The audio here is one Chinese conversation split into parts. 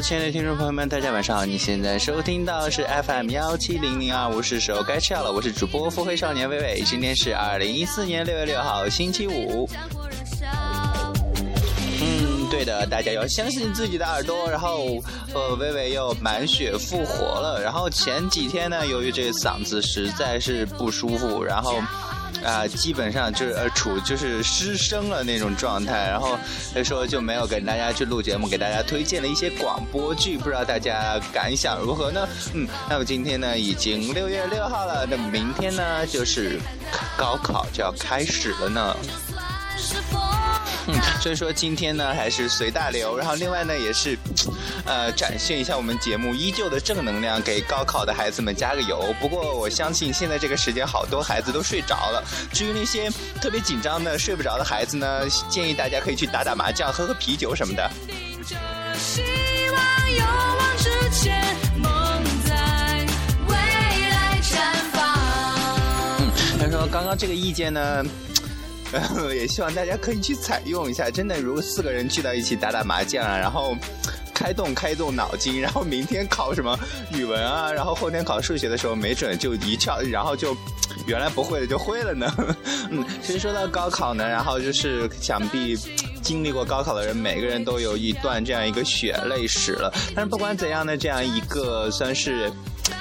亲爱的听众朋友们，大家晚上好！你现在收听到的是 FM 幺七零零二，我是时候该吃药了，我是主播腹黑少年微微，今天是二零一四年六月六号，星期五。嗯，对的，大家要相信自己的耳朵。然后，呃，微微又满血复活了。然后前几天呢，由于这个嗓子实在是不舒服，然后。啊，基本上就是呃处就是失声了那种状态，然后他说就没有跟大家去录节目，给大家推荐了一些广播剧，不知道大家感想如何呢？嗯，那么今天呢已经六月六号了，那么明天呢就是高考就要开始了呢。嗯，所以说今天呢还是随大流，然后另外呢也是，呃，展现一下我们节目依旧的正能量，给高考的孩子们加个油。不过我相信现在这个时间好多孩子都睡着了。至于那些特别紧张的睡不着的孩子呢，建议大家可以去打打麻将、喝喝啤酒什么的。嗯，他说刚刚这个意见呢。也希望大家可以去采用一下，真的，如果四个人聚到一起打打麻将啊，然后开动开动脑筋，然后明天考什么语文啊，然后后天考数学的时候，没准就一窍，然后就原来不会的就会了呢。嗯，其实说到高考呢，然后就是想必经历过高考的人，每个人都有一段这样一个血泪史了。但是不管怎样呢，这样一个算是。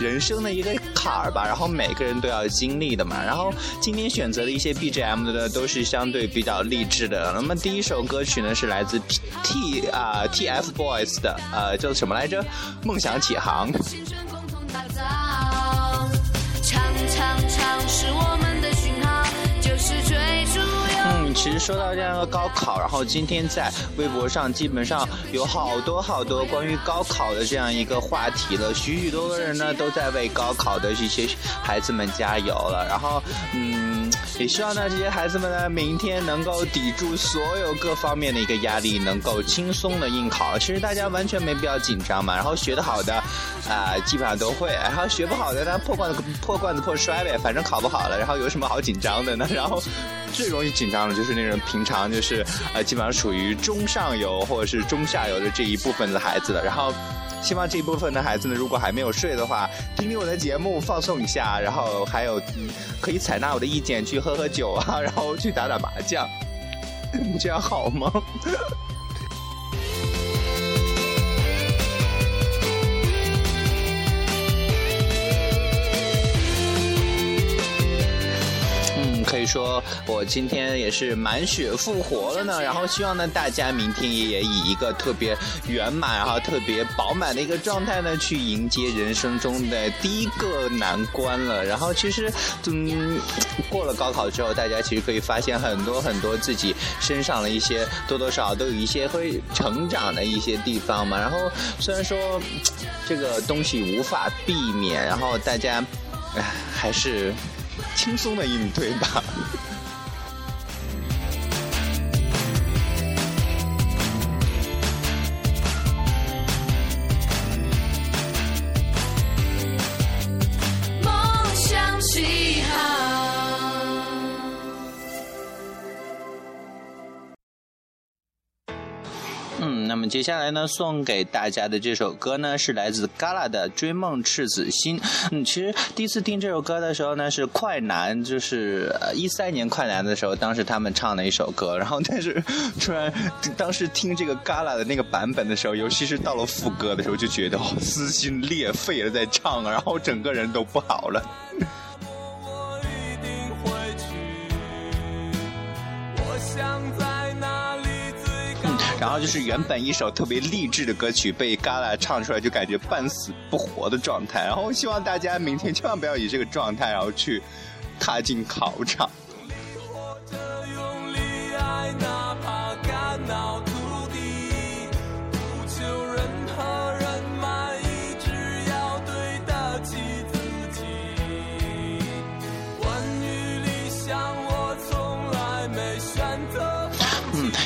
人生的一个坎儿吧，然后每个人都要经历的嘛。然后今天选择的一些 BGM 的都是相对比较励志的。那么第一首歌曲呢是来自 T 啊 TFBOYS 的，呃，叫什么来着？梦想起航。青春共同打造唱唱唱是我们其实说到这样的高考，然后今天在微博上基本上有好多好多关于高考的这样一个话题了，许许多多人呢都在为高考的这些孩子们加油了，然后嗯，也希望呢这些孩子们呢明天能够抵住所有各方面的一个压力，能够轻松的应考。其实大家完全没必要紧张嘛，然后学得好的啊基本上都会，然后学不好的呢破罐子破罐子破摔呗，反正考不好了，然后有什么好紧张的呢？然后最容易紧。张的就是那种平常就是呃基本上属于中上游或者是中下游的这一部分的孩子了。然后希望这一部分的孩子呢，如果还没有睡的话，听听我的节目放松一下，然后还有可以采纳我的意见去喝喝酒啊，然后去打打麻将，这样好吗？以说我今天也是满血复活了呢，然后希望呢大家明天也以一个特别圆满，然后特别饱满的一个状态呢去迎接人生中的第一个难关了。然后其实，嗯，过了高考之后，大家其实可以发现很多很多自己身上的一些多多少少都有一些会成长的一些地方嘛。然后虽然说这个东西无法避免，然后大家，唉，还是。轻松的应对吧。嗯，那么接下来呢，送给大家的这首歌呢，是来自 Gala 的《追梦赤子心》。嗯，其实第一次听这首歌的时候呢，是快男，就是一三年快男的时候，当时他们唱的一首歌。然后，但是突然当时听这个 Gala 的那个版本的时候，尤其是到了副歌的时候，就觉得撕心裂肺的在唱，然后整个人都不好了。然后就是原本一首特别励志的歌曲被 Gala 唱出来，就感觉半死不活的状态。然后希望大家明天千万不要以这个状态，然后去踏进考场。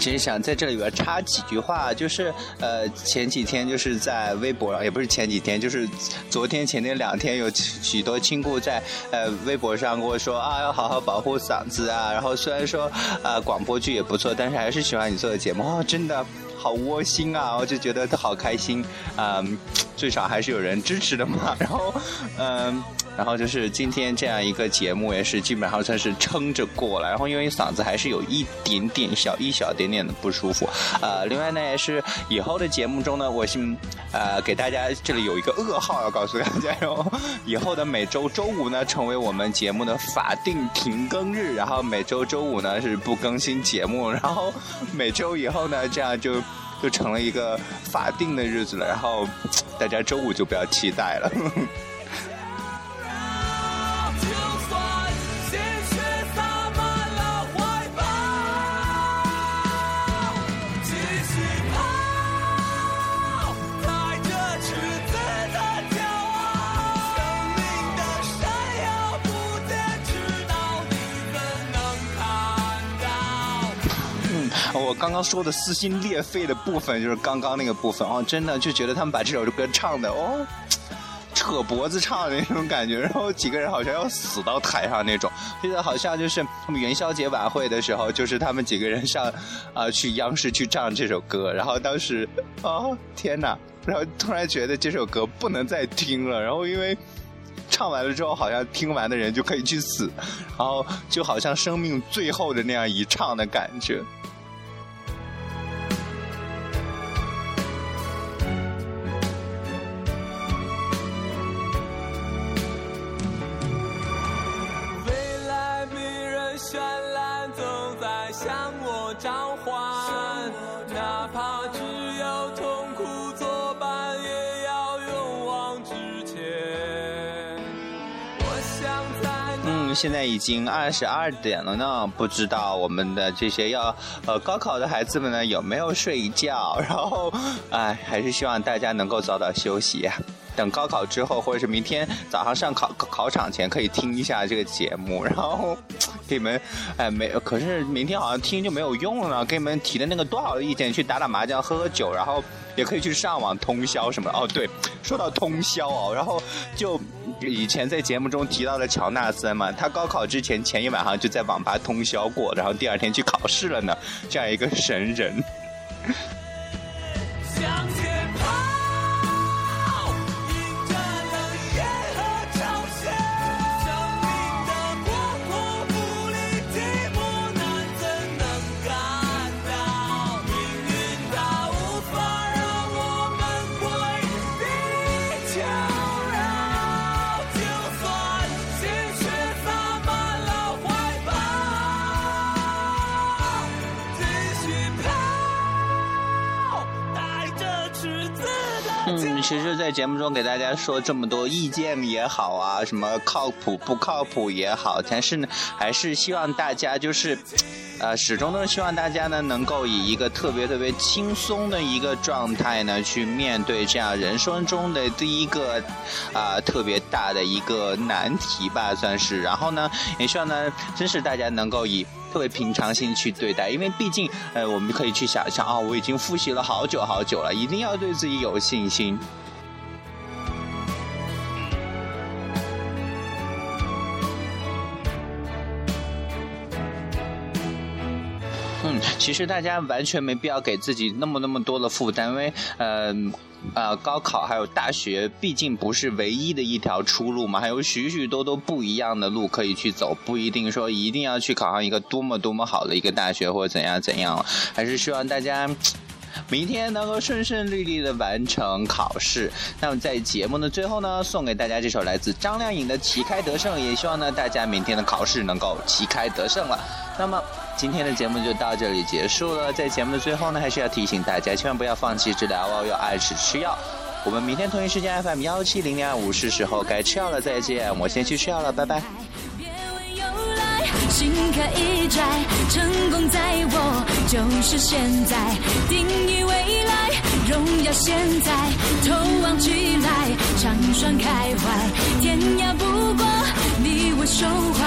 其实想在这里边插几句话，就是呃前几天就是在微博上，也不是前几天，就是昨天前天两天有许多亲故在呃微博上跟我说啊要好好保护嗓子啊，然后虽然说呃广播剧也不错，但是还是喜欢你做的节目哦，真的。好窝心啊，我就觉得好开心，嗯，最少还是有人支持的嘛。然后，嗯，然后就是今天这样一个节目也是基本上算是撑着过了。然后因为嗓子还是有一点点小一小点点的不舒服，呃，另外呢也是以后的节目中呢，我先呃给大家这里有一个噩耗要告诉大家哟，以后的每周周五呢成为我们节目的法定停更日，然后每周周五呢是不更新节目，然后每周以后呢这样就。就成了一个法定的日子了，然后大家周五就不要期待了。我刚刚说的撕心裂肺的部分，就是刚刚那个部分哦，真的就觉得他们把这首歌唱的哦，扯脖子唱的那种感觉，然后几个人好像要死到台上那种，记得好像就是他们元宵节晚会的时候，就是他们几个人上啊去央视去唱这首歌，然后当时啊天哪，然后突然觉得这首歌不能再听了，然后因为唱完了之后，好像听完的人就可以去死，然后就好像生命最后的那样一唱的感觉。现在已经二十二点了呢，不知道我们的这些要呃高考的孩子们呢有没有睡觉？然后，哎，还是希望大家能够早早休息，等高考之后或者是明天早上上考考场前可以听一下这个节目，然后给你们哎没，可是明天好像听就没有用了，给你们提的那个多好的意见，去打打麻将、喝喝酒，然后也可以去上网通宵什么的。哦，对，说到通宵哦，然后就。以前在节目中提到的乔纳森嘛，他高考之前前一晚上就在网吧通宵过，然后第二天去考试了呢，这样一个神人。其实，在节目中给大家说这么多意见也好啊，什么靠谱不靠谱也好，但是呢，还是希望大家就是，呃，始终都是希望大家呢，能够以一个特别特别轻松的一个状态呢，去面对这样人生中的第一个啊特别大的一个难题吧，算是。然后呢，也希望呢，真是大家能够以。特别平常心去对待，因为毕竟，呃，我们可以去想象啊，我已经复习了好久好久了，一定要对自己有信心。其实大家完全没必要给自己那么那么多的负担，因为，呃。呃，高考还有大学，毕竟不是唯一的一条出路嘛，还有许许多多不一样的路可以去走，不一定说一定要去考上一个多么多么好的一个大学或者怎样怎样，还是希望大家明天能够顺顺利利的完成考试。那么在节目的最后呢，送给大家这首来自张靓颖的《旗开得胜》，也希望呢大家明天的考试能够旗开得胜了。那么。今天的节目就到这里结束了。在节目的最后呢，还是要提醒大家，千万不要放弃治疗哦，要按时吃药。我们明天同一时间 FM 幺七零零二五是时候该吃药了，再见。我先去吃药了，拜拜。心可以摘，成功在我就是现在，定义未来，荣耀现在，头起来，长双开怀，天涯不过你我胸怀，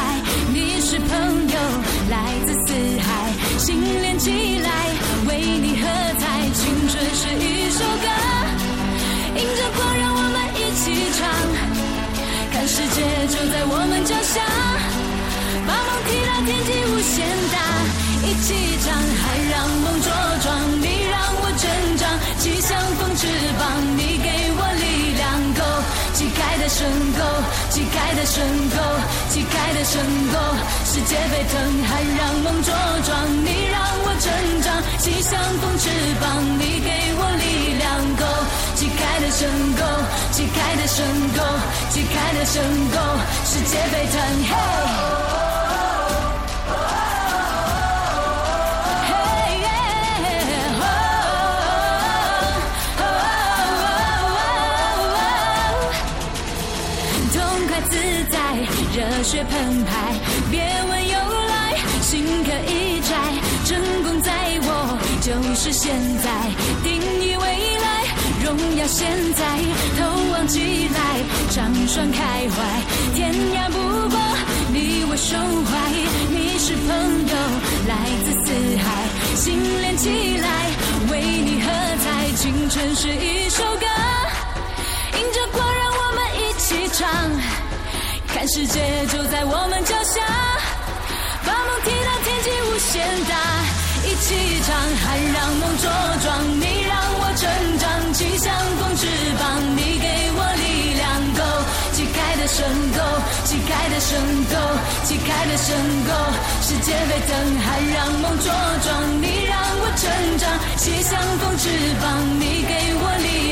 你是朋友，来自四海，心连起来，为你喝彩。青春是一首歌，迎着光让我们一起唱。看世界就在我们脚下，把梦踢到天际，无限大，一起唱。还让梦茁壮，你让我成长，骑向风翅膀，你给我力。的深沟，旗开的深沟，世界沸腾，还让梦茁壮。你让我成长，心像风翅膀，你给我力量。够，旗开的深沟，旗开的深沟，旗开的深沟，世界沸腾。嘿。快自在热血澎湃，别问由来，心可以摘，成功在我就是现在，定义未来，荣耀现在，头望起来，掌双开怀，天涯不过你我胸怀，你是朋友，来自四海，心连起来，为你喝彩，青春是一首歌，世界就在我们脚下，把梦踢到天际无限大，一起唱，还让梦茁壮。你让我成长，气象风翅膀，你给我力量。够，旗开的深沟，旗开的深沟，旗开的深沟，世界沸腾，还让梦茁壮。你让我成长，气象风翅膀，你给我力量。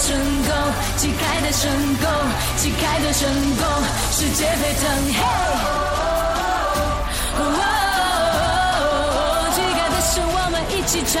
成功，旗开得胜，功，旗开的深沟，世界沸腾，嘿！旗开的深，我们一起唱，